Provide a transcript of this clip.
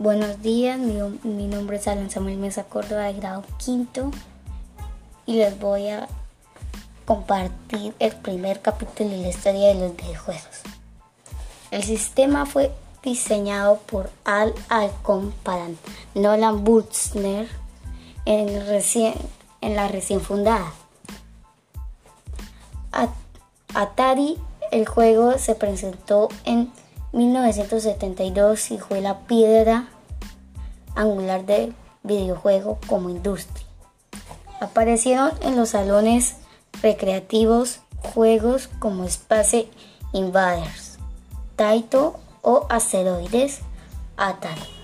Buenos días, mi, nombre es Alan Samuel Mesa Córdoba de grado quinto y les voy a compartir el primer capítulo de la historia de los videojuegos. El sistema fue diseñado por Al Alcon para Nolan en, en la recién fundada Atari. El juego se presentó en 1972 y fue la piedra angular del videojuego como industria. Aparecieron en los salones recreativos juegos como Space Invaders, Taito o Asteroides Atari.